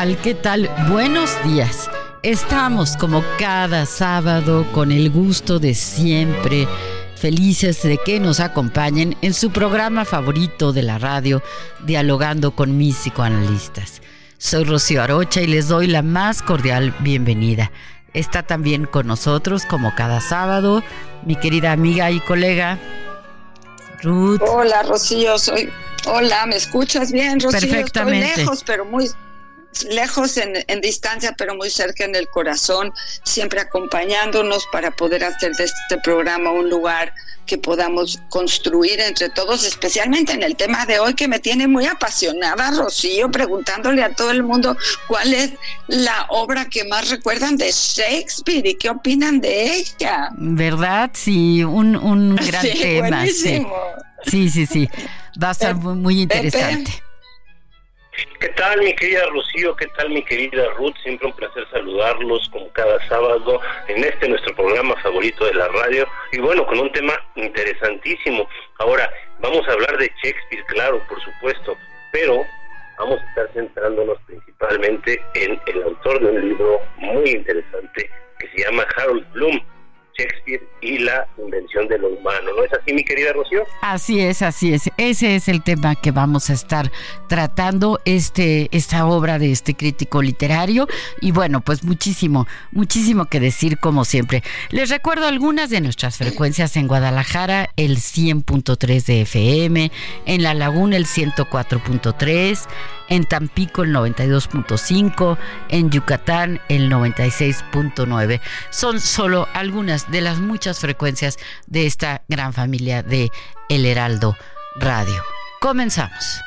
Tal? ¿Qué tal? Buenos días. Estamos como cada sábado con el gusto de siempre, felices de que nos acompañen en su programa favorito de la radio, dialogando con mis psicoanalistas. Soy Rocío Arocha y les doy la más cordial bienvenida. Está también con nosotros, como cada sábado, mi querida amiga y colega Ruth. Hola, Rocío, soy. Hola, ¿me escuchas bien, Rocío? Perfectamente. Estoy lejos, pero muy lejos en, en, distancia, pero muy cerca en el corazón, siempre acompañándonos para poder hacer de este programa un lugar que podamos construir entre todos, especialmente en el tema de hoy que me tiene muy apasionada, Rocío, preguntándole a todo el mundo cuál es la obra que más recuerdan de Shakespeare y qué opinan de ella. ¿Verdad? Sí, un, un gran Sí, tema. Sí. buenísimo. sí, sí, sí. Va a estar muy, muy Pepe. ¿Qué tal mi querida Rocío? ¿Qué tal mi querida Ruth? Siempre un placer saludarlos como cada sábado en este nuestro programa favorito de la radio y bueno, con un tema interesantísimo. Ahora, vamos a hablar de Shakespeare, claro, por supuesto, pero vamos a estar centrándonos principalmente en el autor de un libro muy interesante que se llama Harold Bloom, Shakespeare y la invención de lo humano. ¿No es así, mi querida Rocío? Así es, así es. Ese es el tema que vamos a estar tratando, este, esta obra de este crítico literario. Y bueno, pues muchísimo, muchísimo que decir como siempre. Les recuerdo algunas de nuestras frecuencias en Guadalajara, el 100.3 de FM, en La Laguna el 104.3, en Tampico el 92.5, en Yucatán el 96.9. Son solo algunas de las muchas frecuencias de esta gran familia de El Heraldo Radio. Comenzamos.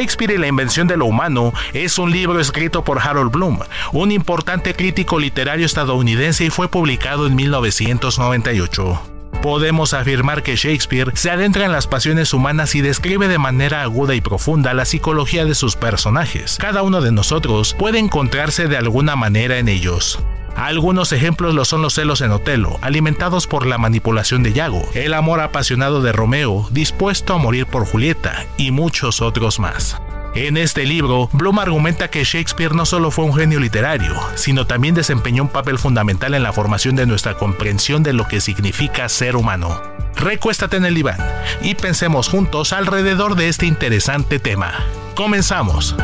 Shakespeare y la invención de lo humano es un libro escrito por Harold Bloom, un importante crítico literario estadounidense y fue publicado en 1998. Podemos afirmar que Shakespeare se adentra en las pasiones humanas y describe de manera aguda y profunda la psicología de sus personajes. Cada uno de nosotros puede encontrarse de alguna manera en ellos. Algunos ejemplos lo son los celos en Otelo, alimentados por la manipulación de Yago, el amor apasionado de Romeo, dispuesto a morir por Julieta, y muchos otros más. En este libro, Bloom argumenta que Shakespeare no solo fue un genio literario, sino también desempeñó un papel fundamental en la formación de nuestra comprensión de lo que significa ser humano. Recuéstate en el diván y pensemos juntos alrededor de este interesante tema. Comenzamos.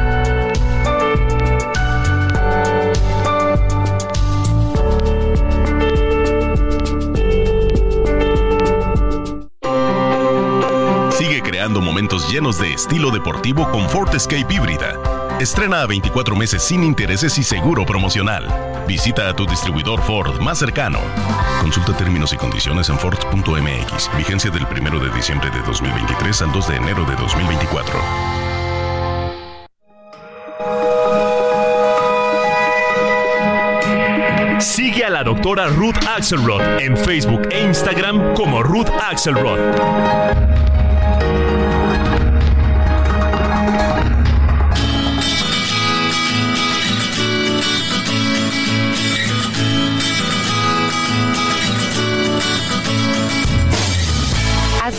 Momentos llenos de estilo deportivo con Ford Escape híbrida. Estrena a 24 meses sin intereses y seguro promocional. Visita a tu distribuidor Ford más cercano. Consulta términos y condiciones en Ford.mx. Vigencia del 1 de diciembre de 2023 al 2 de enero de 2024. Sigue a la doctora Ruth Axelrod en Facebook e Instagram como Ruth Axelrod.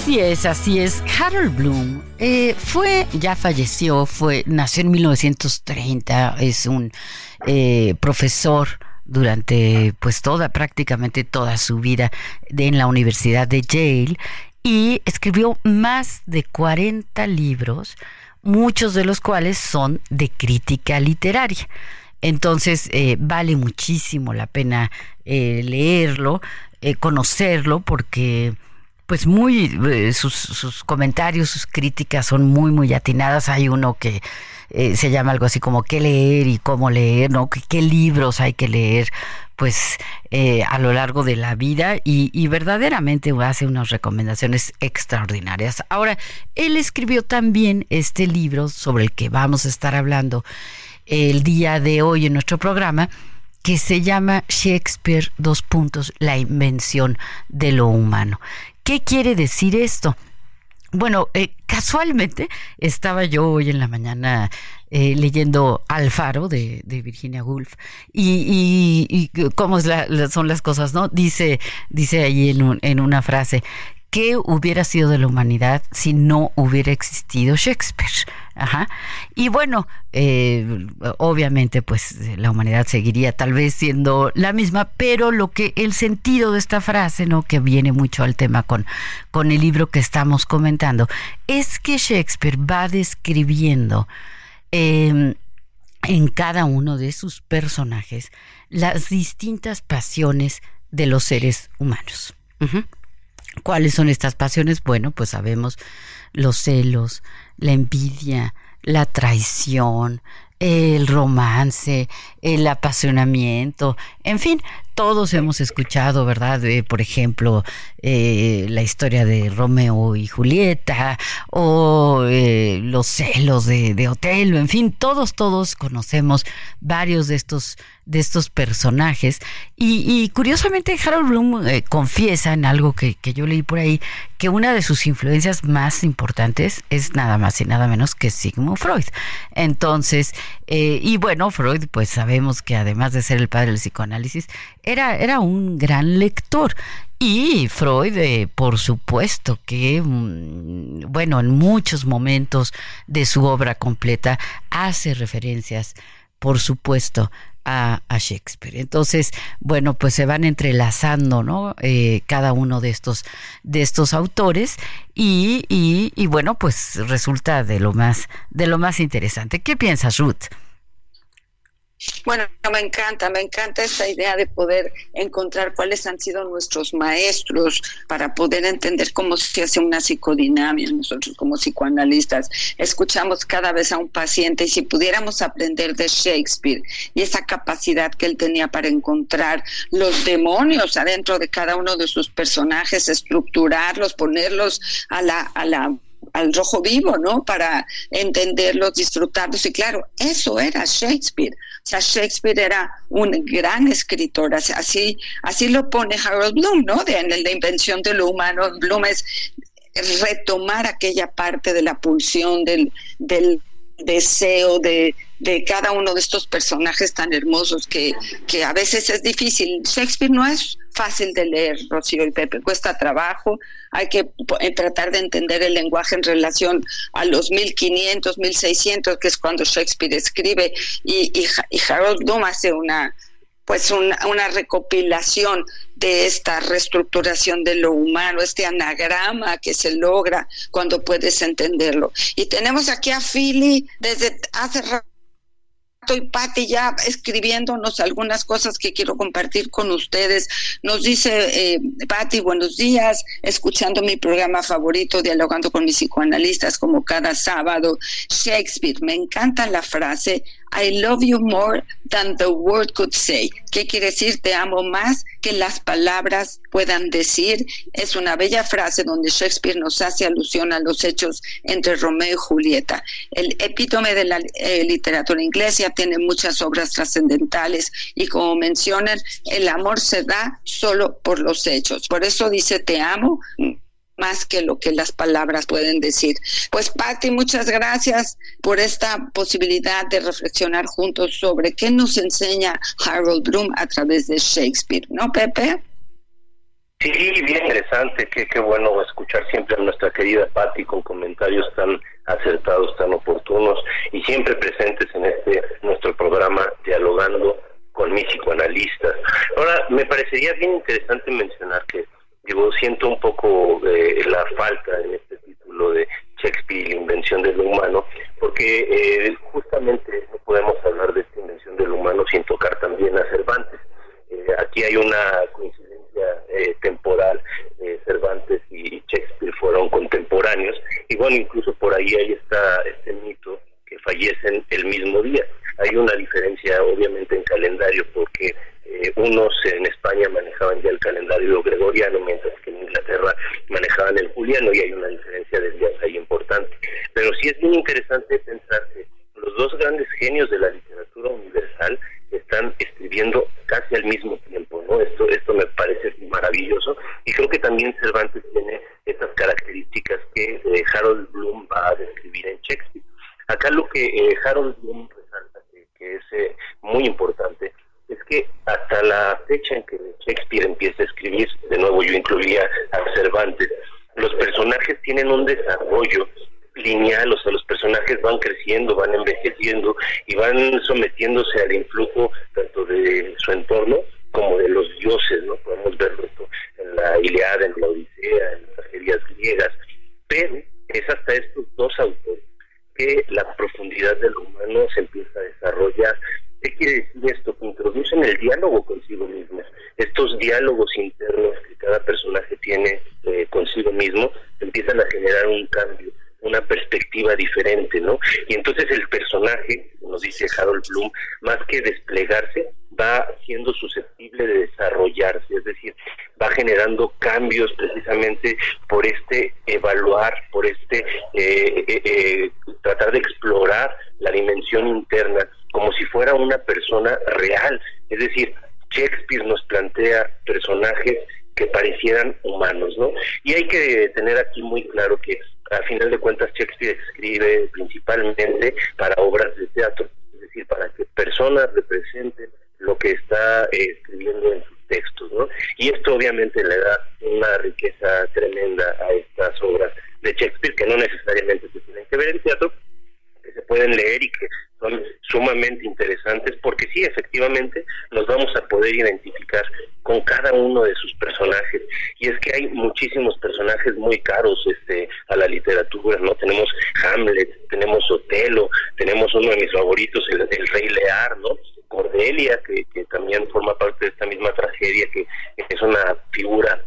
Así es, así es. Harold Bloom eh, fue, ya falleció, fue, nació en 1930, es un eh, profesor durante pues toda, prácticamente toda su vida en la Universidad de Yale y escribió más de 40 libros, muchos de los cuales son de crítica literaria. Entonces eh, vale muchísimo la pena eh, leerlo, conocerlo, porque pues muy sus, sus comentarios, sus críticas son muy muy atinadas. Hay uno que eh, se llama algo así como qué leer y cómo leer, ¿no? ¿Qué, libros hay que leer? pues eh, a lo largo de la vida y, y, verdaderamente hace unas recomendaciones extraordinarias. Ahora, él escribió también este libro sobre el que vamos a estar hablando el día de hoy en nuestro programa, que se llama Shakespeare, dos puntos, la invención de lo humano. ¿Qué quiere decir esto? Bueno, eh, casualmente estaba yo hoy en la mañana eh, leyendo Alfaro de, de Virginia Woolf y, cómo son las cosas, ¿no? Dice, dice ahí en, en una frase, ¿qué hubiera sido de la humanidad si no hubiera existido Shakespeare? Ajá. Y bueno, eh, obviamente, pues la humanidad seguiría tal vez siendo la misma, pero lo que el sentido de esta frase, ¿no? Que viene mucho al tema con, con el libro que estamos comentando, es que Shakespeare va describiendo em, en cada uno de sus personajes las distintas pasiones de los seres humanos. ¿Cuáles son estas pasiones? Bueno, pues sabemos los celos, la envidia, la traición, el romance, el apasionamiento, en fin, todos hemos escuchado, ¿verdad? por ejemplo, eh, la historia de Romeo y Julieta o eh, los celos de, de, Otelo, en fin, todos, todos conocemos varios de estos, de estos personajes. Y, curiosamente, Harold Bloom eh, confiesa en algo que, que yo leí por ahí, que una de sus influencias más importantes es nada más y nada menos que Sigmund Freud. Entonces, y bueno, Freud, pues sabemos que además de ser el padre del psicoanálisis, era, era un gran lector. Y Freud, eh, por supuesto que, mm, bueno, en muchos momentos de su obra completa hace referencias, por supuesto, a, Shakespeare. Entonces, bueno, pues se van entrelazando, ¿no? Eh, cada uno de estos, de estos autores y, y, y, bueno, pues resulta de lo más, de lo más interesante. ¿Qué piensas, Ruth? Bueno, me encanta, me encanta esta idea de poder encontrar cuáles han sido nuestros maestros para poder entender cómo se hace una psicodinamia. Nosotros como psicoanalistas escuchamos cada vez a un paciente y si pudiéramos aprender de Shakespeare y esa capacidad que él tenía para encontrar los demonios adentro de cada uno de sus personajes, estructurarlos, ponerlos a la, a la al rojo vivo, ¿no? Para entenderlos, disfrutarlos. Y claro, eso era Shakespeare. Sea, Shakespeare era un gran escritor. Así, así lo pone Harold Bloom, ¿no? De, en la invención de lo humano. Bloom es retomar aquella parte de la pulsión, del, del deseo de, de cada uno de estos personajes tan hermosos que, que a veces es difícil. Shakespeare no es fácil de leer, Rocío y Pepe, cuesta trabajo, hay que eh, tratar de entender el lenguaje en relación a los 1500, 1600, que es cuando Shakespeare escribe, y, y, Harold Bloom hace una pues una, una, recopilación de esta reestructuración de lo humano, este anagrama que se logra cuando puedes entenderlo. Y tenemos aquí a Philly desde hace estoy, Patti, ya escribiéndonos algunas cosas que quiero compartir con ustedes. Nos dice eh, Patti, buenos días, escuchando mi programa favorito, dialogando con mis psicoanalistas como cada sábado. Shakespeare, me encanta la frase, I love you more than the word could say. ¿Qué quiere decir? Te amo más que las palabras puedan decir. Es una bella frase donde Shakespeare nos hace alusión a los hechos entre Romeo y Julieta. El epítome de la eh, literatura inglesa tiene muchas obras trascendentales y como mencionan, el amor se da solo por los hechos. Por eso dice te amo más que lo que las palabras pueden decir. Pues Patti, muchas gracias por esta posibilidad de reflexionar juntos sobre qué nos enseña Harold Bloom a través de Shakespeare, ¿no, Pepe? Sí, bien interesante, qué, qué bueno escuchar siempre a nuestra querida Patti con comentarios tan acertados, tan oportunos y siempre presentes en este nuestro programa dialogando con mis psicoanalistas. Ahora, me parecería bien interesante mencionar que digo, siento un poco de la falta en este título de Shakespeare, la invención del humano, porque eh, justamente no podemos hablar de esta invención del humano sin tocar también a Cervantes. Eh, aquí hay una coincidencia eh, temporal, Cervantes y Shakespeare fueron contemporáneos, y bueno, incluso por ahí hay está este mito que fallecen el mismo día. Hay una diferencia obviamente en calendario porque eh, unos en España manejaban ya el calendario gregoriano, mientras que en Inglaterra manejaban el juliano y hay una diferencia de días ahí importante. Pero sí es muy interesante pensar que los dos grandes genios de la literatura universal están escribiendo casi al mismo tiempo, ¿no? Esto, esto me parece maravilloso y creo que también Cervantes tiene estas características que eh, Harold Bloom va a describir en Shakespeare. Acá lo que eh, Harold Bloom resalta, que, es muy importante, que hasta la fecha en que Shakespeare empieza a escribir, de nuevo yo incluía a Cervantes, los personajes tienen un desarrollo lineal, o sea, los personajes van creciendo, van envejeciendo y van sometiéndose al influjo tanto de su entorno como de los dioses, ¿no? Podemos verlo esto en la Iliada, en la Odisea, en las tragedias griegas, pero es hasta estos dos autores que la profundidad del humano se empieza a desarrollar ¿Qué quiere decir esto? Que introducen el diálogo consigo mismo. Estos diálogos internos que cada personaje tiene eh, consigo mismo empiezan a generar un cambio, una perspectiva diferente, ¿no? Y entonces el personaje, nos dice Harold Bloom, más que desplegarse, va siendo susceptible de desarrollarse, es decir, va generando cambios precisamente por este evaluar, por este eh, eh, tratar de explorar la dimensión interna como si fuera una persona real. Es decir, Shakespeare nos plantea personajes que parecieran humanos, ¿no? Y hay que tener aquí muy claro que a final de cuentas Shakespeare escribe principalmente para obras de teatro, es decir, para que personas representen lo que está eh, escribiendo en sus textos, ¿no? Y esto obviamente le da una riqueza tremenda a estas obras de Shakespeare que no necesariamente se tienen que ver en teatro, que se pueden leer y que sumamente interesantes porque sí, efectivamente, nos vamos a poder identificar con cada uno de sus personajes. Y es que hay muchísimos personajes muy caros este, a la literatura, ¿no? Tenemos Hamlet, tenemos Otelo, tenemos uno de mis favoritos, el, Rey Lear, ¿no? Cordelia, que, que también forma parte de esta misma tragedia, que es una figura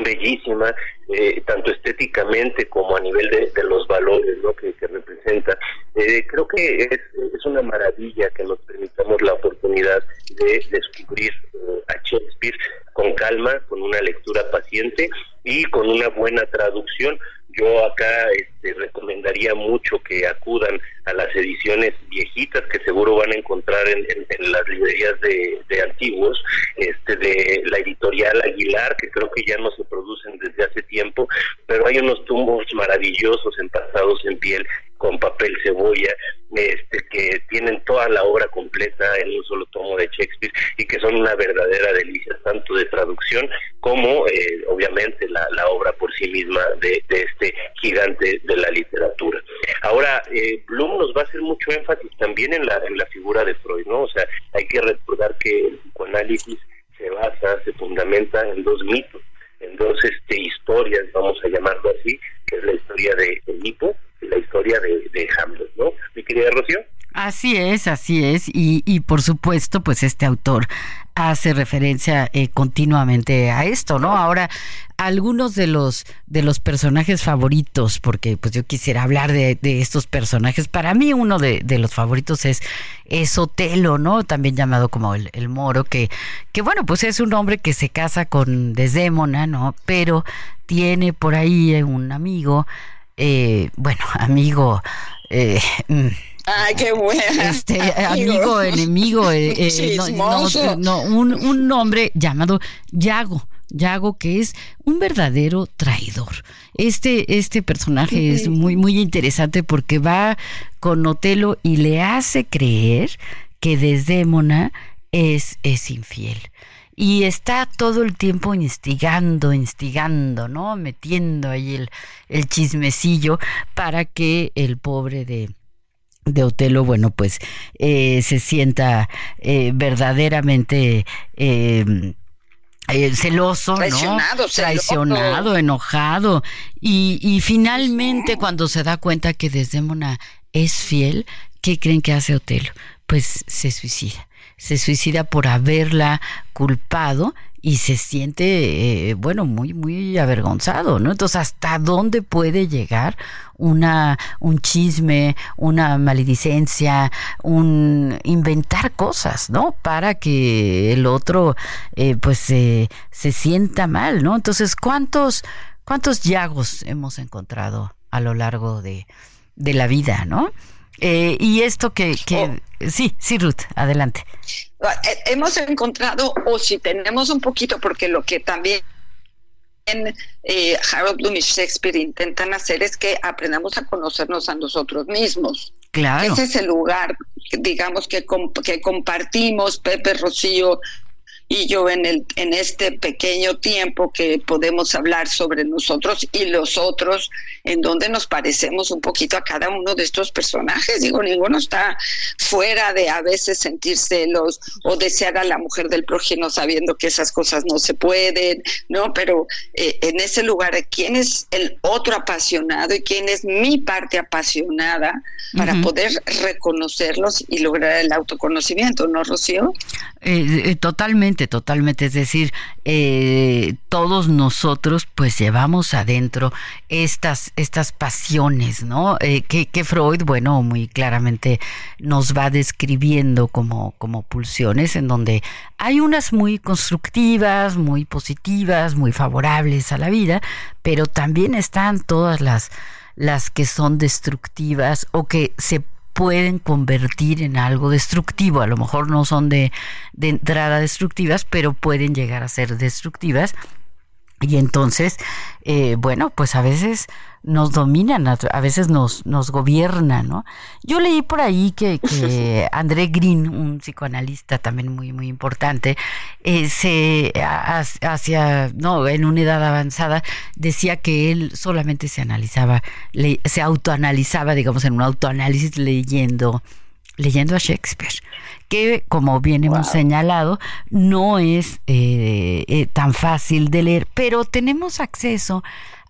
bellísima, eh, tanto estéticamente como a nivel de, los valores ¿no? que, representa. Eh, creo que es, una maravilla que nos permitamos la oportunidad de descubrir eh, a Shakespeare con calma, con una lectura paciente y con una buena traducción. Yo acá este, recomendaría mucho que acudan a las ediciones viejitas que seguro van a encontrar en, las librerías de, antiguos, este, de la editorial Aguilar, que creo que ya no se producen desde hace tiempo, pero hay unos tumbos maravillosos empastados en piel con papel cebolla, este, que tienen toda la obra completa en un solo tomo de Shakespeare y que son una verdadera delicia, tanto de traducción como, eh, obviamente, la, obra por sí misma de, este gigante de la literatura. Ahora, eh, Bloom nos va a hacer mucho énfasis también en la, en la figura de Freud, ¿no? O sea, hay que recordar que el psicoanálisis se basa, se fundamenta en dos mitos, en dos este, historias, vamos a llamarlo así, que es la historia de Edipo de, Hamlet, ¿no? Mi querida Rocío. Así es, así es. Y, y por supuesto, pues este autor hace referencia eh, continuamente a esto, ¿no? Ahora, algunos de los de los personajes favoritos, porque pues yo quisiera hablar de, estos personajes. Para mí, uno de, de, los favoritos es, es Otelo, ¿no? También llamado como el, el moro, que, que bueno, pues es un hombre que se casa con Desdémona, ¿no? Pero tiene por ahí un amigo, eh, bueno, amigo. Eh, mm, Ay, qué bueno. Este, amigo, enemigo, eh, eh no, un, un hombre llamado Yago. Yago, que es un verdadero traidor. Este, este personaje es muy, muy interesante porque va con Otelo y le hace creer que Desdémona es, es infiel. Y está todo el tiempo instigando, instigando, ¿no? Metiendo ahí el, el chismecillo para que el pobre de, de Otelo, bueno, pues eh, se sienta eh, verdaderamente eh, celoso, Traicionado, ¿no? Traicionado, enojado. Y, y finalmente, cuando se da cuenta que Desdémona es fiel, ¿qué creen que hace Otelo? Pues se suicida. Se suicida por haberla culpado y se siente, eh, bueno, muy, muy avergonzado, ¿no? Entonces, ¿hasta dónde puede llegar una, un chisme, una maledicencia, un inventar cosas, ¿no? Para que el otro, eh, pues, se sienta mal, ¿no? Entonces, ¿cuántos, cuántos llagos hemos encontrado a lo largo de, de la vida, ¿no? Eh, y esto que, que oh. sí, sí, Ruth, adelante. Eh, hemos encontrado, o si tenemos un poquito, porque lo que también eh, Harold Bloom y Shakespeare intentan hacer es que aprendamos a conocernos a nosotros mismos. Claro. Ese es el lugar, digamos, que, que compartimos, Pepe, Rocío, y yo en, el, en este pequeño tiempo que podemos hablar sobre nosotros y los otros, en donde nos parecemos un poquito a cada uno de estos personajes. Digo, ninguno está fuera de a veces sentir celos o desear a la mujer del prójimo sabiendo que esas cosas no se pueden, ¿no? Pero eh, en ese lugar, ¿quién es el otro apasionado y quién es mi parte apasionada para poder reconocerlos y lograr el autoconocimiento, ¿no, Rocío? Eh, eh, totalmente, totalmente. Es decir, eh, todos nosotros pues llevamos adentro estas, estas pasiones, ¿no? que, que, Freud, bueno, muy claramente nos va describiendo como, como pulsiones en donde hay unas muy constructivas, muy positivas, muy favorables a la vida, pero también están todas las las que son destructivas o que se pueden convertir en algo destructivo. A lo mejor no son de, de entrada destructivas, pero pueden llegar a ser destructivas. Y entonces, eh, bueno, pues a veces nos dominan, a veces nos, nos gobiernan, ¿no? Yo leí por ahí que, que André Green, un psicoanalista también muy, muy importante, eh, se hacia, no, en una edad avanzada, decía que él solamente se analizaba, se autoanalizaba, digamos, en un autoanálisis leyendo leyendo a Shakespeare, que como bien hemos señalado, no es eh, eh, tan fácil de leer, pero tenemos acceso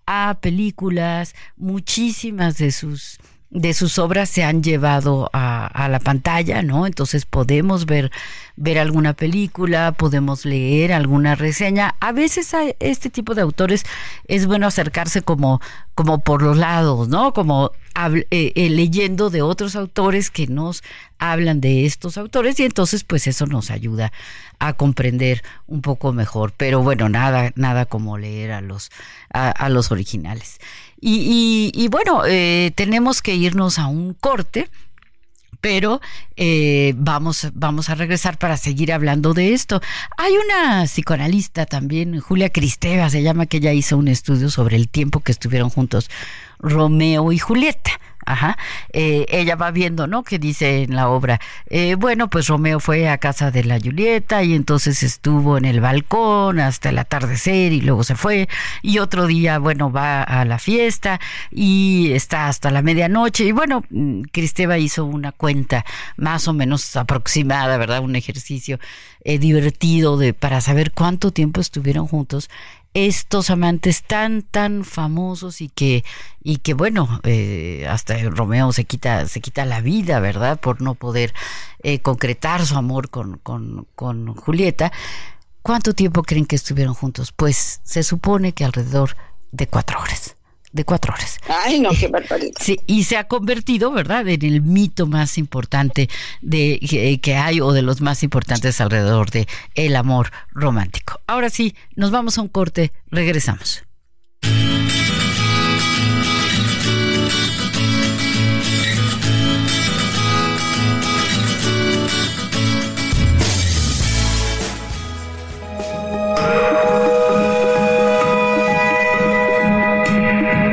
a películas, muchísimas de sus de sus obras se han llevado a, a, la pantalla, ¿no? Entonces podemos ver, ver alguna película, podemos leer alguna reseña. A veces a este tipo de autores es bueno acercarse como, como por los lados, ¿no? Como eh, eh, leyendo de otros autores que nos hablan de estos autores y entonces pues eso nos ayuda a comprender un poco mejor. Pero bueno, nada, nada como leer a los, a los originales. Y, bueno, eh, tenemos que irnos a un corte pero eh, vamos, vamos a regresar para seguir hablando de esto. Hay una psicoanalista también, Julia Cristeva, se llama, que ella hizo un estudio sobre el tiempo que estuvieron juntos Romeo y Julieta. Ajá. Eh, ella va viendo, ¿no? Que dice en la obra, eh, bueno, pues Romeo fue a casa de la Julieta y entonces estuvo en el balcón hasta el atardecer y luego se fue y otro día, bueno, va a la fiesta y está hasta la medianoche y bueno, mm, Cristeva hizo una cuenta más o menos aproximada, ¿verdad? Un ejercicio eh, divertido de para saber cuánto tiempo estuvieron juntos estos amantes tan, tan famosos y que, y que bueno, eh, hasta Romeo se quita, se quita la vida, ¿verdad? Por no poder eh, concretar su amor con, con, con Julieta. ¿Cuánto tiempo creen que estuvieron juntos? Pues se supone que alrededor de cuatro horas de cuatro horas. Ay, no, qué barbaridad. Sí, y se ha convertido, ¿verdad?, en el mito más importante de eh, que hay o de los más importantes alrededor de el amor romántico. Ahora sí, nos vamos a un corte, regresamos.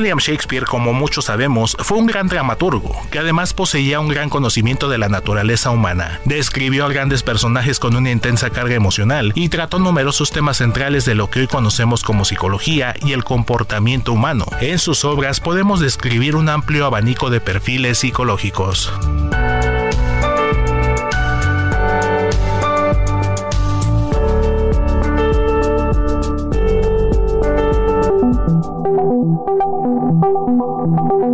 William Shakespeare, como muchos sabemos, fue un gran dramaturgo, que además poseía un gran conocimiento de la naturaleza humana. Describió a grandes personajes con una intensa carga emocional y trató numerosos temas centrales de lo que hoy conocemos como psicología y el comportamiento humano. En sus obras podemos describir un amplio abanico de perfiles psicológicos.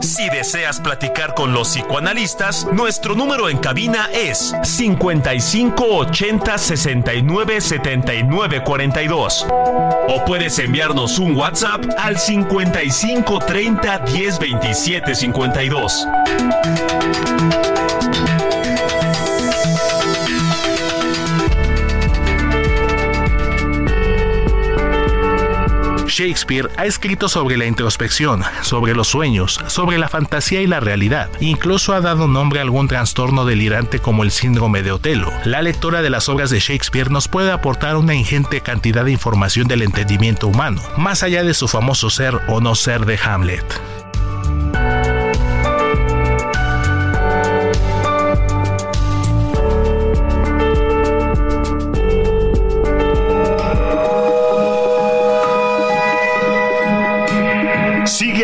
Si deseas platicar con los psicoanalistas, nuestro número en cabina es 55 80 69 79 42. O puedes enviarnos un WhatsApp al 55 30 10 27 52. Shakespeare ha escrito sobre la introspección, sobre los sueños, sobre la fantasía y la realidad. Incluso ha dado nombre a algún trastorno delirante como el síndrome de Otelo. La lectura de las obras de Shakespeare nos puede aportar una ingente cantidad de información del entendimiento humano, más allá de su famoso ser o no ser de Hamlet.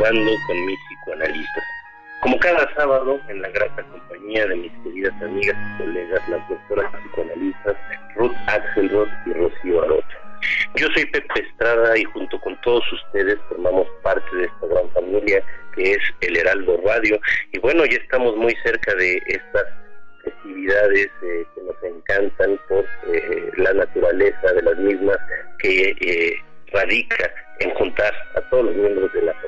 Con mis psicoanalistas. Como cada sábado, en la grata compañía de mis queridas amigas y colegas, las doctoras psicoanalistas Ruth Axelrod y Rocío Arocha. Yo soy Pepe Estrada y junto con todos ustedes formamos parte de esta gran familia que es el Heraldo Radio. Y bueno, ya estamos muy cerca de estas festividades eh, que nos encantan por eh, la naturaleza de las mismas que eh, radica en juntar a todos los miembros de la familia,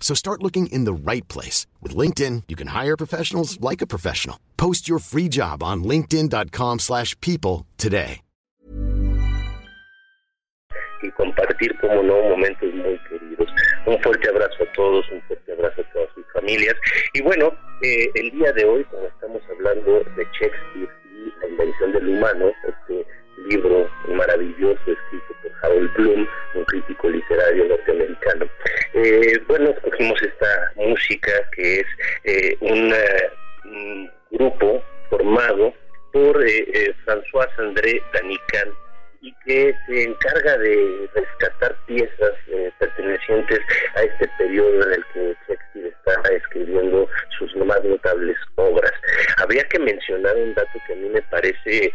So start looking in the right place. With LinkedIn, you can hire professionals like a professional. Post your free job on linkedin.com slash people today. Y compartir, como no, momentos muy queridos. Un fuerte abrazo a todos, un fuerte abrazo a todas sus familias. Y bueno, eh, el día de hoy, como estamos hablando de Shakespeare y la invención del humano, este libro maravilloso escrito por Harold Bloom, un crítico literario norteamericano. Eh, bueno, escogimos esta música que es eh, un grupo formado por eh, François André Danican y que se encarga de rescatar piezas pertenecientes a este periodo en el que Shakespeare está escribiendo sus más notables obras. Habría que mencionar un dato que a mí me parece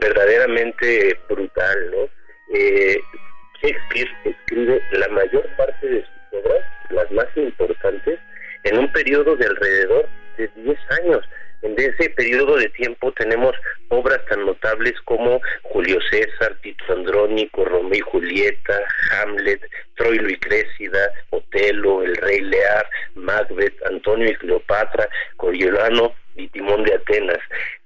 verdaderamente brutal, ¿no? Shakespeare escribe la mayor parte de sus obras, las más importantes, en un periodo de alrededor de 10 años. En ese periodo de tiempo tenemos obras tan notables como Julio César, Tito Andrónico, Romeo y Julieta, Hamlet, Troilo y Crécida, Otelo, El Rey Lear, Macbeth, Antonio y Cleopatra, Coriolano y Timón de Atenas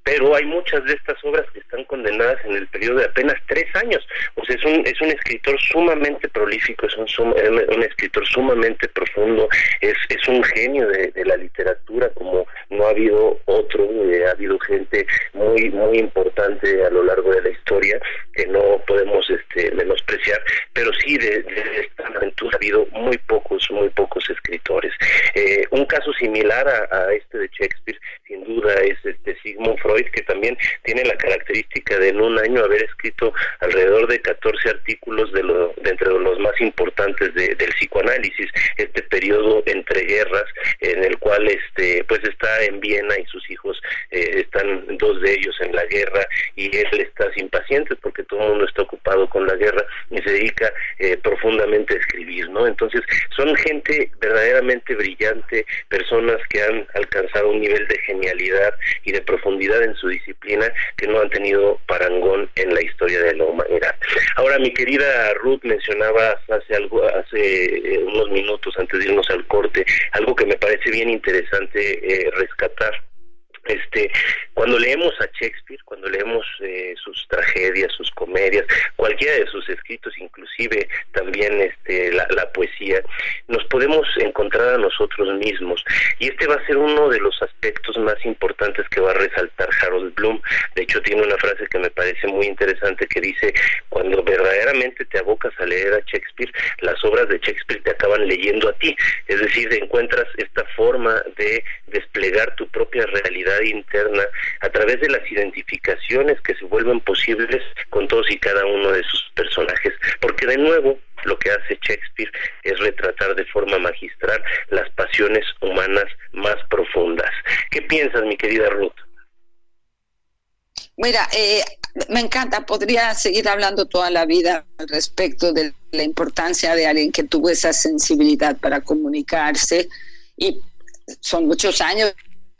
pero hay muchas de estas obras que están condenadas en el periodo de apenas tres años. O sea, es un, es un escritor sumamente prolífico, es un, un escritor sumamente profundo, es, es un genio de, la literatura como no ha habido otro, eh, ha habido gente muy, muy importante a lo largo de la historia que no podemos este, menospreciar, pero sí de, esta aventura ha habido muy pocos, muy pocos escritores. Eh, un caso similar a, a este de Shakespeare, sin duda, es este Sigmund Freud, que también tiene la característica de en un año haber escrito alrededor de 14 artículos de, lo, de entre los más importantes del psicoanálisis, este periodo entre guerras en el cual este pues está en Viena y sus hijos eh, están dos de ellos en la guerra y él está impaciente porque todo el mundo está ocupado con la guerra y se dedica eh, profundamente a escribir, ¿no? Entonces son gente verdaderamente brillante, personas que han alcanzado un nivel de genialidad y de profundidad en su disciplina que no han tenido parangón en la historia de la humanidad. Ahora, mi querida Ruth mencionaba hace algo, hace eh, unos minutos antes de irnos al corte, algo que me parece bien interesante eh, rescatar este, cuando leemos a Shakespeare, cuando leemos eh, sus tragedias, sus comedias, cualquiera de sus escritos, inclusive también este, la, poesía, nos podemos encontrar a nosotros mismos. Y este va a ser uno de los aspectos más importantes que va a resaltar Harold Bloom. De hecho, tiene una frase que me parece muy interesante que dice, cuando verdaderamente te abocas a leer a Shakespeare, las obras de Shakespeare te acaban leyendo a ti. Es decir, encuentras esta forma de desplegar tu propia realidad interna a través de las identificaciones que se vuelven posibles con todos y cada uno de sus personajes. Porque de nuevo, lo que hace Shakespeare es retratar de forma magistral las pasiones humanas más profundas. ¿Qué piensas, mi querida Ruth? Mira, eh, me encanta, podría seguir hablando toda la vida al respecto de la importancia de alguien que tuvo esa sensibilidad para comunicarse y son muchos años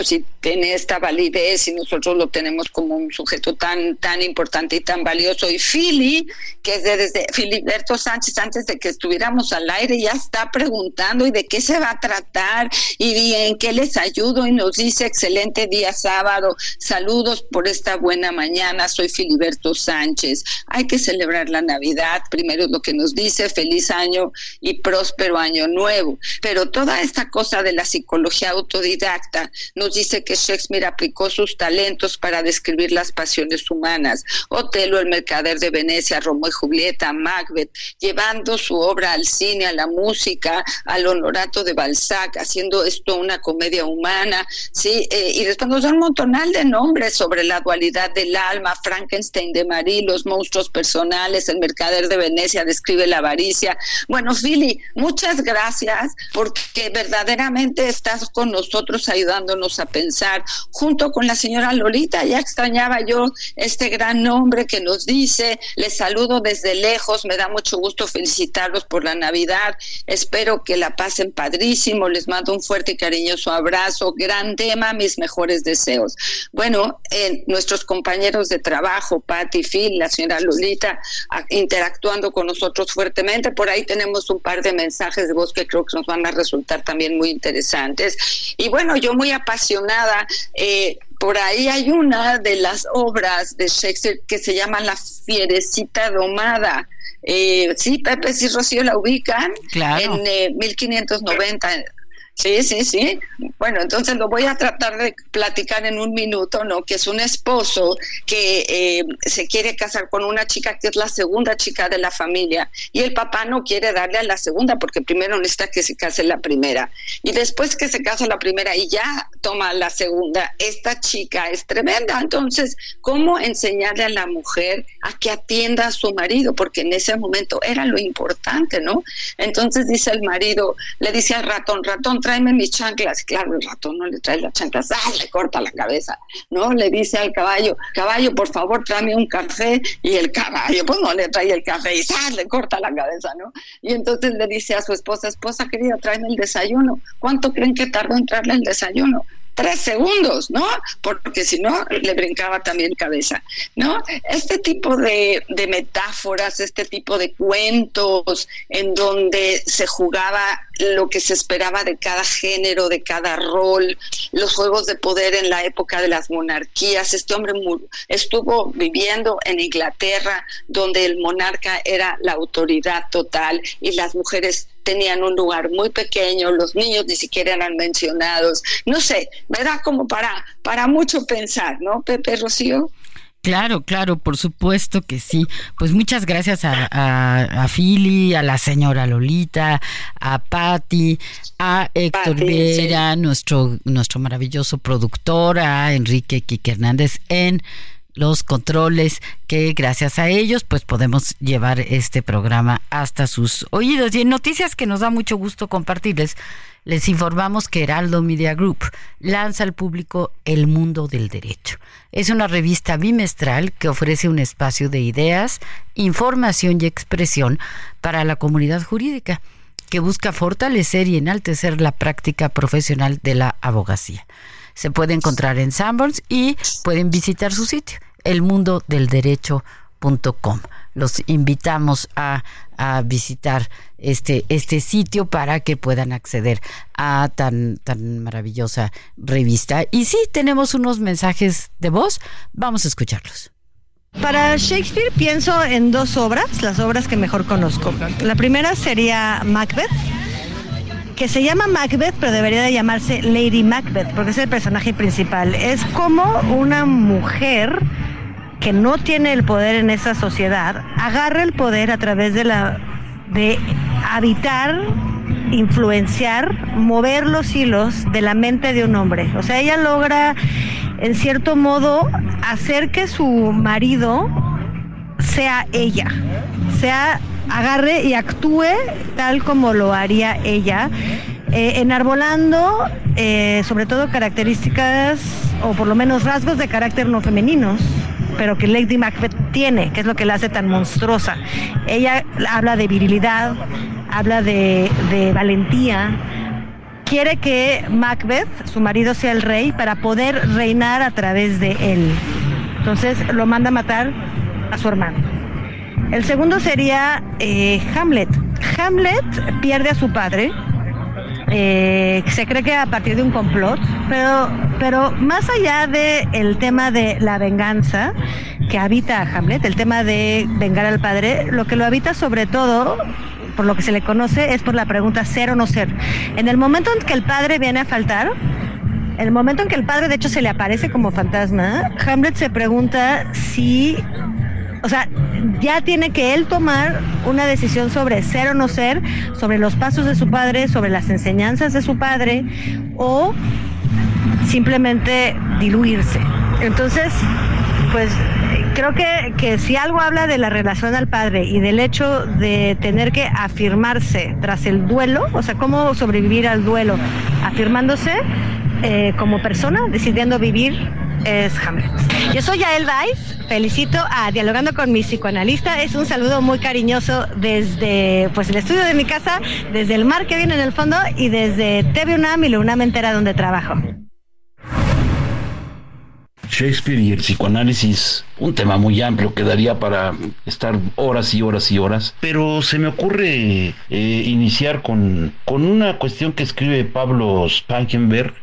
si tiene esta validez y nosotros lo tenemos como un sujeto tan tan importante y tan valioso. Y Philly que es de, desde Filiberto Sánchez antes de que estuviéramos al aire ya está preguntando y de qué se va a tratar y en qué les ayudo y nos dice excelente día sábado. Saludos por esta buena mañana. Soy Filiberto Sánchez. Hay que celebrar la Navidad. Primero lo que nos dice feliz año y próspero año nuevo pero toda esta cosa de la psicología autodidacta nos dice que Shakespeare aplicó sus talentos para describir las pasiones humanas. Otelo, el mercader de Venecia, Romeo y Julieta, Macbeth, llevando su obra al cine, a la música, al honorato de Balzac, haciendo esto una comedia humana, ¿sí? Eh, y después nos da un montonal de nombres sobre la dualidad del alma, Frankenstein de Marie, los monstruos personales, el mercader de Venecia describe la avaricia. Bueno, Philly, muchas gracias porque verdaderamente estás con nosotros ayudándonos a pensar, junto con la señora Lolita, ya extrañaba yo este gran nombre que nos dice, les saludo desde lejos, me da mucho gusto felicitarlos por la Navidad, espero que la pasen padrísimo, les mando un fuerte y cariñoso abrazo, gran tema, mis mejores deseos. Bueno, nuestros compañeros de trabajo, Patti, Phil, la señora Lolita, interactuando con nosotros fuertemente, por ahí tenemos un par de mensajes de voz que creo que nos van a resultar también muy interesantes. Y bueno, yo muy apasionada, eh, por ahí hay una de las obras de Shakespeare que se llama La fierecita domada. Eh, sí, Pepe y Rocío la ubican en eh, 1590 Sí, sí, sí. Bueno, entonces lo voy a tratar de platicar en un minuto, ¿no? Que es un esposo que eh, se quiere casar con una chica que es la segunda chica de la familia y el papá no quiere darle a la segunda porque primero necesita que se case la primera y después que se casa la primera y ya toma la segunda, esta chica es tremenda. Entonces, ¿cómo enseñarle a la mujer a que atienda a su marido? Porque en ese momento era lo importante, ¿no? Entonces dice el marido, le dice al ratón, ratón, tráeme mis chanclas. Claro, el ratón no le trae las chanclas, ¡ah! le corta la cabeza, ¿no? Le dice al caballo, caballo, por favor, tráeme un café. Y el caballo, pues no le trae el café y ¡ah! le corta la cabeza, ¿no? Y entonces le dice a su esposa, esposa querida, tráeme el desayuno. ¿Cuánto creen que tardó en traerle el desayuno? Segundos, ¿no? Porque si no, le brincaba también cabeza, ¿no? Este tipo de, metáforas, este tipo de cuentos en donde se jugaba lo que se esperaba de cada género, de cada rol, los juegos de poder en la época de las monarquías. Este hombre estuvo viviendo en Inglaterra, donde el monarca era la autoridad total y las mujeres tenían un lugar muy pequeño, los niños ni siquiera eran mencionados. No sé, ¿verdad? Como para, para mucho pensar, ¿no, Pepe Rocío? Claro, claro, por supuesto que sí. Pues muchas gracias a, a, a Philly, a la señora Lolita, a Patti, a Héctor Vera, nuestro, nuestro maravilloso productor, a Enrique Quique Hernández en los controles que gracias a ellos pues podemos llevar este programa hasta sus oídos. Y en noticias que nos da mucho gusto compartirles, les informamos que Heraldo Media Group lanza al público El Mundo del Derecho. Es una revista bimestral que ofrece un espacio de ideas, información y expresión para la comunidad jurídica que busca fortalecer y enaltecer la práctica profesional de la abogacía. Se puede encontrar en Sanborns y pueden visitar su sitio, elmundodelderecho.com. Los invitamos a, a, visitar este, este sitio para que puedan acceder a tan, tan maravillosa revista. Y sí, tenemos unos mensajes de voz, vamos a escucharlos. Para Shakespeare pienso en dos obras, las obras que mejor conozco. La primera sería Macbeth que se llama Macbeth, pero debería de llamarse Lady Macbeth, porque es el personaje principal. Es como una mujer que no tiene el poder en esa sociedad, agarra el poder a través de la de habitar, influenciar, mover los hilos de la mente de un hombre. O sea, ella logra en cierto modo hacer que su marido sea ella, sea agarre y actúe tal como lo haría ella, eh, enarbolando eh, sobre todo características o por lo menos rasgos de carácter no femeninos pero que Lady Macbeth tiene, que es lo que la hace tan monstruosa. Ella habla de virilidad, habla de, de valentía, quiere que Macbeth, su marido, sea el rey para poder reinar a través de él. Entonces lo manda a matar a su hermano. El segundo sería eh, Hamlet. Hamlet pierde a su padre. Eh, se cree que a partir de un complot, pero, pero más allá del el tema de la venganza que habita a Hamlet, el tema de vengar al padre, lo que lo habita sobre todo por lo que se le conoce es por la pregunta ser o no ser. En el momento en que el padre viene a faltar, el momento en que el padre de hecho se le aparece como fantasma, Hamlet se pregunta si o sea, ya tiene que él tomar una decisión sobre ser o no ser, sobre los pasos de su padre, sobre las enseñanzas de su padre, o simplemente diluirse. Entonces, pues creo que, que, si algo habla de la relación al padre y del hecho de tener que afirmarse tras el duelo, o sea, cómo sobrevivir al duelo afirmándose, eh, como persona, decidiendo vivir, es Hamlet. Yo soy Yael Weiss, felicito a Dialogando con mi psicoanalista, es un saludo muy cariñoso desde pues el estudio de mi casa, desde el mar que viene en el fondo y desde TV UNAM y la entera donde trabajo. Shakespeare y el psicoanálisis, un tema muy amplio que daría para estar horas y horas y horas, pero se me ocurre eh, iniciar con, con una cuestión que escribe Pablo Spankenberg,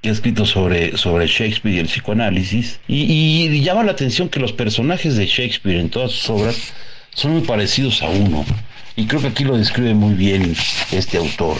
que ha escrito sobre, sobre Shakespeare y el psicoanálisis, y, y llama la atención que los personajes de Shakespeare en todas sus obras son muy parecidos a uno. Y creo que aquí lo describe muy bien este autor.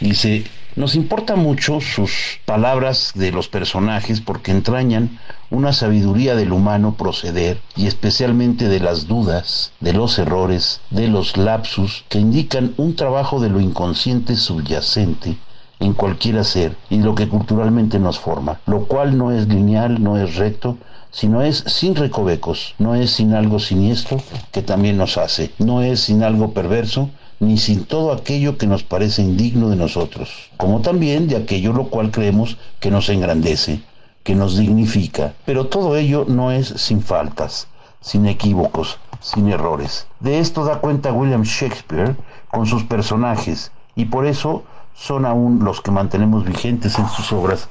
Dice, nos importa mucho sus palabras de los personajes porque entrañan una sabiduría del humano proceder y especialmente de las dudas, de los errores, de los lapsus que indican un trabajo de lo inconsciente subyacente en cualquier hacer y lo que culturalmente nos forma, lo cual no es lineal, no es recto, sino es sin recovecos, no es sin algo siniestro que también nos hace, no es sin algo perverso, ni sin todo aquello que nos parece indigno de nosotros, como también de aquello lo cual creemos que nos engrandece, que nos dignifica, pero todo ello no es sin faltas, sin equívocos, sin errores. De esto da cuenta William Shakespeare con sus personajes, y por eso son aún los que mantenemos vigentes en sus obras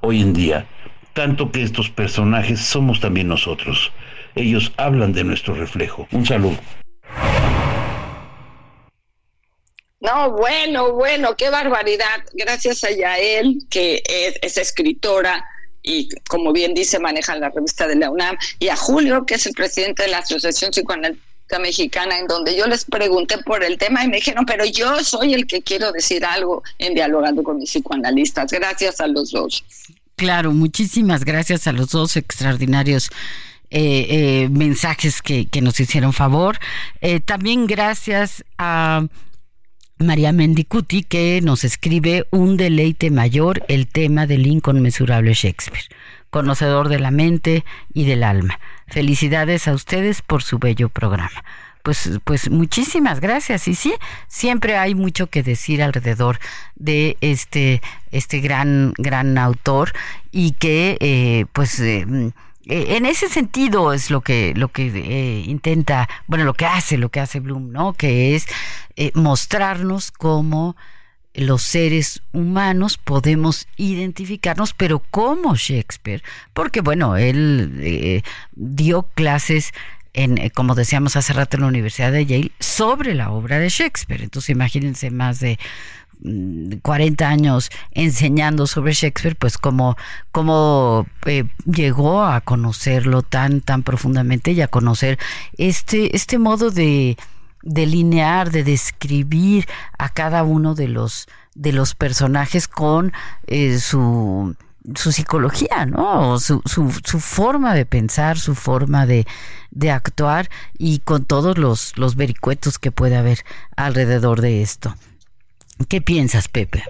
hoy en día, tanto que estos personajes somos también nosotros. Ellos hablan de nuestro reflejo. Un saludo. No, bueno, bueno, qué barbaridad. Gracias a Yael, que es, escritora y, como bien dice, maneja la revista de la UNAM, y a Julio, que es el presidente de la Asociación Psicoanalítica Mexicana, en donde yo les pregunté por el tema y me dijeron, pero yo soy el que quiero decir algo en dialogando con mis psicoanalistas. Gracias a los dos. Claro, muchísimas gracias a los dos extraordinarios eh, eh, mensajes que, que, nos hicieron favor. Eh, también gracias a María Mendicuti, que nos escribe un deleite mayor el tema del inconmensurable Shakespeare, conocedor de la mente y del alma. Felicidades a ustedes por su bello programa. Pues, pues muchísimas gracias. Y sí, siempre hay mucho que decir alrededor de este, este gran, gran autor y que eh, pues eh, eh, en ese sentido es lo que lo que eh, intenta bueno lo que hace lo que hace Bloom no que es eh, mostrarnos cómo los seres humanos podemos identificarnos pero como Shakespeare porque bueno él dio clases en, como decíamos hace rato en la Universidad de Yale, sobre la obra de Shakespeare. Entonces imagínense más de 40 mm, años enseñando sobre Shakespeare, pues como, como eh, llegó a conocerlo tan, tan profundamente y a conocer este, este modo de delinear, de describir a cada uno de los, de los personajes con eh, su su psicología, ¿no? Su, su, su, forma de pensar, su forma de, de actuar y con todos los, los vericuetos que puede haber alrededor de esto. ¿Qué piensas, Pepe?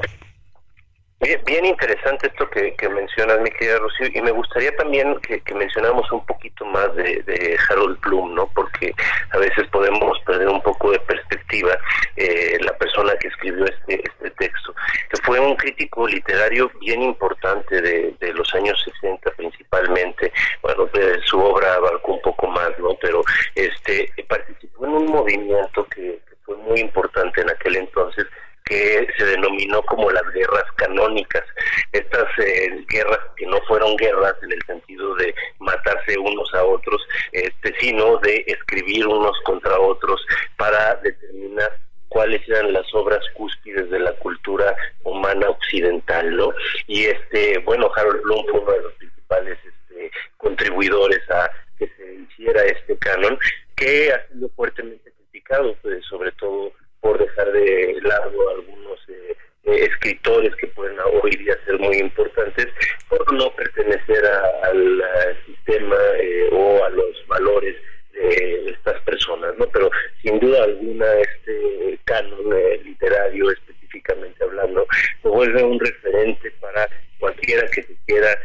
Bien, interesante esto que, mencionas, mi querida Rocío, y me gustaría también que, mencionáramos un poquito más de, Harold Bloom, ¿no? Porque a veces podemos perder un poco de perspectiva eh, la persona que escribió este, este texto, que fue un crítico literario bien importante de, los años 60 principalmente, bueno, su obra abarcó un poco más, ¿no? Pero este participó en un movimiento que fue muy importante en aquel entonces, que se denominó como las guerras canónicas. Estas eh, guerras que no fueron guerras en el sentido de matarse unos a otros, este, sino de escribir unos contra otros para determinar cuáles eran las obras cúspides de la cultura humana occidental, ¿no? Y este, bueno, Harold Bloom fue uno de los principales este, contribuidores a que se hiciera este canon, que ha sido fuertemente criticado, pues, sobre todo por dejar de lado algunos eh, eh, escritores que pueden hoy día ser muy importantes, por no pertenecer al sistema eh, o a los valores de estas personas, ¿no? Pero sin duda alguna este canon literario específicamente hablando se vuelve un referente para cualquiera que se quiera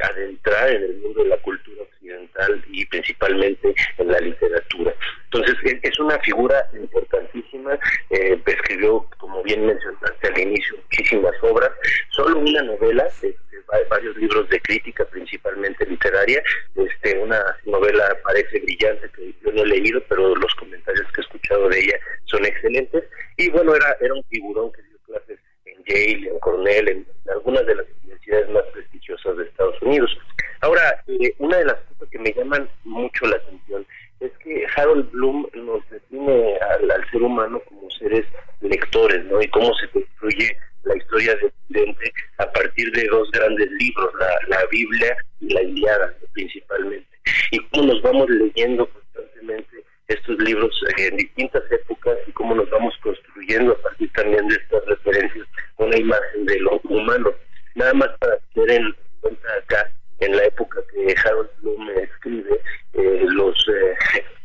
adentrar en el mundo de la cultura occidental y principalmente en la literatura. Entonces, es una figura importantísima, eh, escribió, como bien mencionaste al inicio, muchísimas obras, solo una novela, este, varios libros de crítica, principalmente literaria, este, una novela parece brillante que yo no he leído, pero los comentarios que he escuchado de ella son excelentes, y bueno, era, era un figurón que dio clases Yale, en Cornell, en algunas de las universidades más prestigiosas de Estados Unidos. Ahora, eh, una de las cosas que me llaman mucho la atención es que Harold Bloom nos define al, ser humano como seres lectores, ¿no? Y cómo se construye la historia de Occidente a partir de dos grandes libros, la, Biblia y la Iliada, principalmente. Y cómo nos vamos leyendo constantemente estos libros en distintas épocas y cómo nos vamos construyendo a partir también de estas referencias una imagen de lo humano. Nada más para tener en cuenta acá en la época que Harold Bloom escribe, eh, los eh,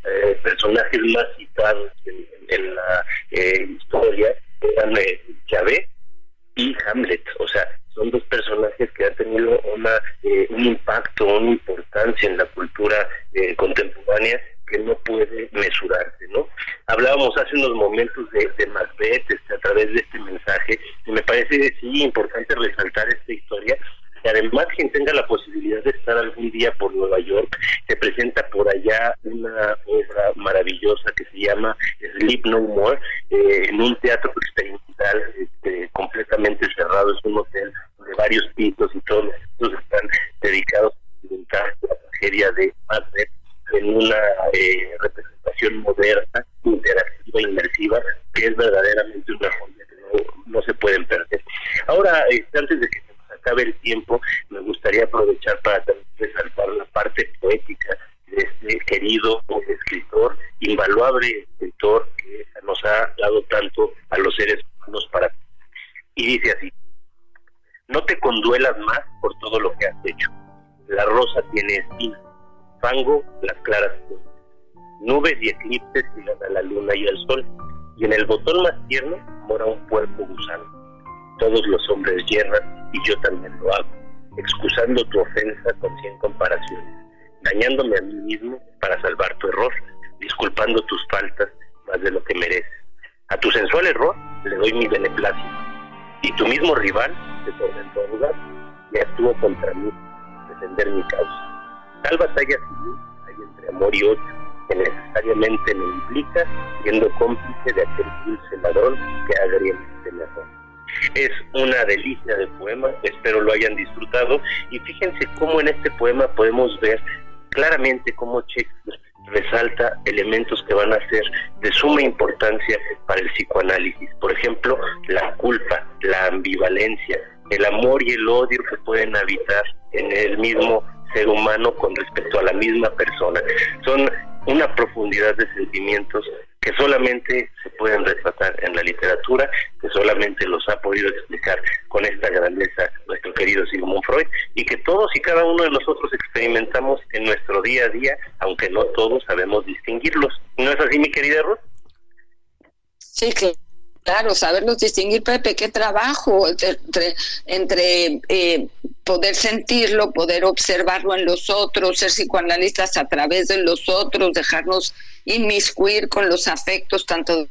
eh, personajes más citados en, la historia eran Chávez y Hamlet. O sea, son dos personajes que han tenido una, un impacto, una importancia en la cultura contemporánea que no puede mesurarse, ¿no? Hablábamos hace unos momentos de, de Macbeth este, a través de este mensaje y me parece sí importante resaltar esta historia además quien tenga la posibilidad de estar algún día por Nueva York, se presenta por allá una obra maravillosa que se llama Sleep No More, eh, en un teatro experimental este, completamente cerrado, es un hotel de varios pisos y todos los están dedicados a la tragedia de Macbeth en una eh, representación moderna, interactiva, inmersiva, que es verdaderamente una joya que no, se pueden perder. Ahora, este, antes de que acabe el tiempo, me gustaría aprovechar para resaltar la parte poética de este querido escritor, invaluable escritor que nos ha dado tanto a los seres humanos para y dice así no te conduelas más por todo lo que has hecho. La rosa tiene espinas fango las claras nubes y eclipses sigan a la luna y al sol y en el botón más tierno mora un cuerpo gusano todos los hombres yerran y yo también lo hago, excusando tu ofensa con cien comparaciones, dañándome a mí mismo para salvar tu error, disculpando tus faltas más de lo que mereces. A tu sensual error le doy mi beneplácito, y tu mismo rival se pone en tu lugar y actúa contra mí, defender mi causa. Tal batalla civil hay entre amor y odio, que necesariamente me implica siendo cómplice de aquel dulce ladrón que agriamente me mejor. Es una delicia de poema, espero lo hayan disfrutado y fíjense cómo en este poema podemos ver claramente cómo Shakespeare resalta elementos que van a ser de suma importancia para el psicoanálisis. Por ejemplo, la culpa, la ambivalencia, el amor y el odio que pueden habitar en el mismo ser humano con respecto a la misma persona. Son una profundidad de sentimientos que solamente se pueden retratar en la literatura, que solamente los ha podido explicar con esta grandeza nuestro querido Sigmund Freud, y que todos y cada uno de nosotros experimentamos en nuestro día a día, aunque no todos sabemos distinguirlos. ¿No es así, mi querida Ruth? Sí, claro, saberlos distinguir, Pepe, qué trabajo entre, entre eh, poder sentirlo, poder observarlo en los otros, ser psicoanalistas a través de los otros, dejarnos inmiscuir con los afectos tanto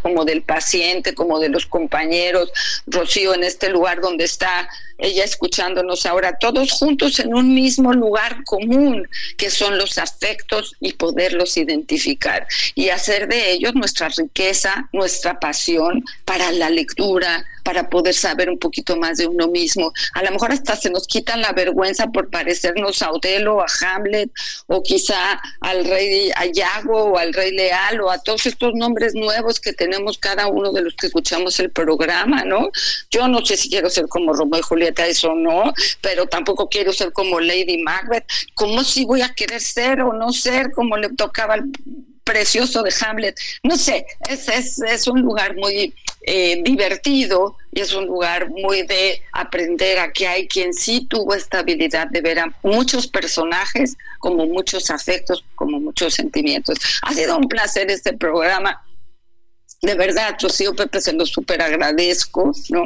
como del paciente, como de los compañeros, Rocío en este lugar donde está ella escuchándonos ahora, todos juntos en un mismo lugar común, que son los afectos y poderlos identificar y hacer de ellos nuestra riqueza, nuestra pasión para la lectura, para poder saber un poquito más de uno mismo. A lo mejor hasta se nos quita la vergüenza por parecernos a Otelo, a Hamlet, o quizá al rey Ayago, o al rey Leal, o a todos estos nombres nuevos que tenemos cada uno de los que escuchamos el programa, ¿no? Yo no sé si quiero ser como Romeo y Julieta, eso no, pero tampoco quiero ser como Lady Macbeth. ¿Cómo si voy a querer ser o no ser como le tocaba al precioso de Hamlet? No sé, es, es, es un lugar muy eh, divertido y es un lugar muy de aprender a que hay quien sí tuvo esta habilidad de ver a muchos personajes como muchos afectos, como muchos sentimientos. Ha sido un placer este programa. De verdad, Rocío Pepe, se lo súper agradezco, ¿no?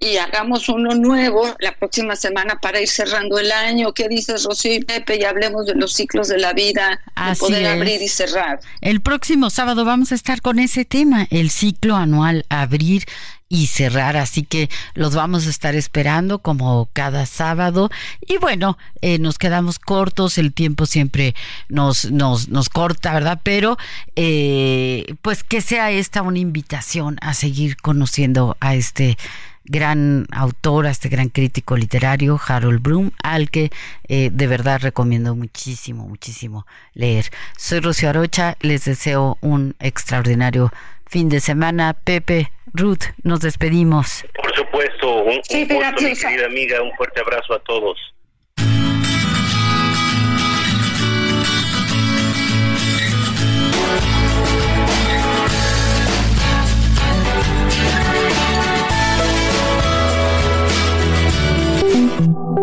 Y hagamos uno nuevo la próxima semana para ir cerrando el año. ¿Qué dices, Rocío y Pepe? Y hablemos de los ciclos de la vida, de poder abrir y cerrar. El próximo sábado vamos a estar con ese tema, el ciclo anual, abrir y cerrar, así que los vamos a estar esperando como cada sábado. Y bueno, eh, nos quedamos cortos, el tiempo siempre nos, nos, nos corta, ¿verdad? Pero eh, pues que sea esta una invitación a seguir conociendo a este gran autor, a este gran crítico literario, Harold Bloom, al que eh, de verdad recomiendo muchísimo, muchísimo leer. Soy Rocío Arocha, les deseo un extraordinario fin de semana. Pepe, Ruth, nos despedimos. Por supuesto, un, sí, gusto, mi querida amiga, un fuerte abrazo a todos.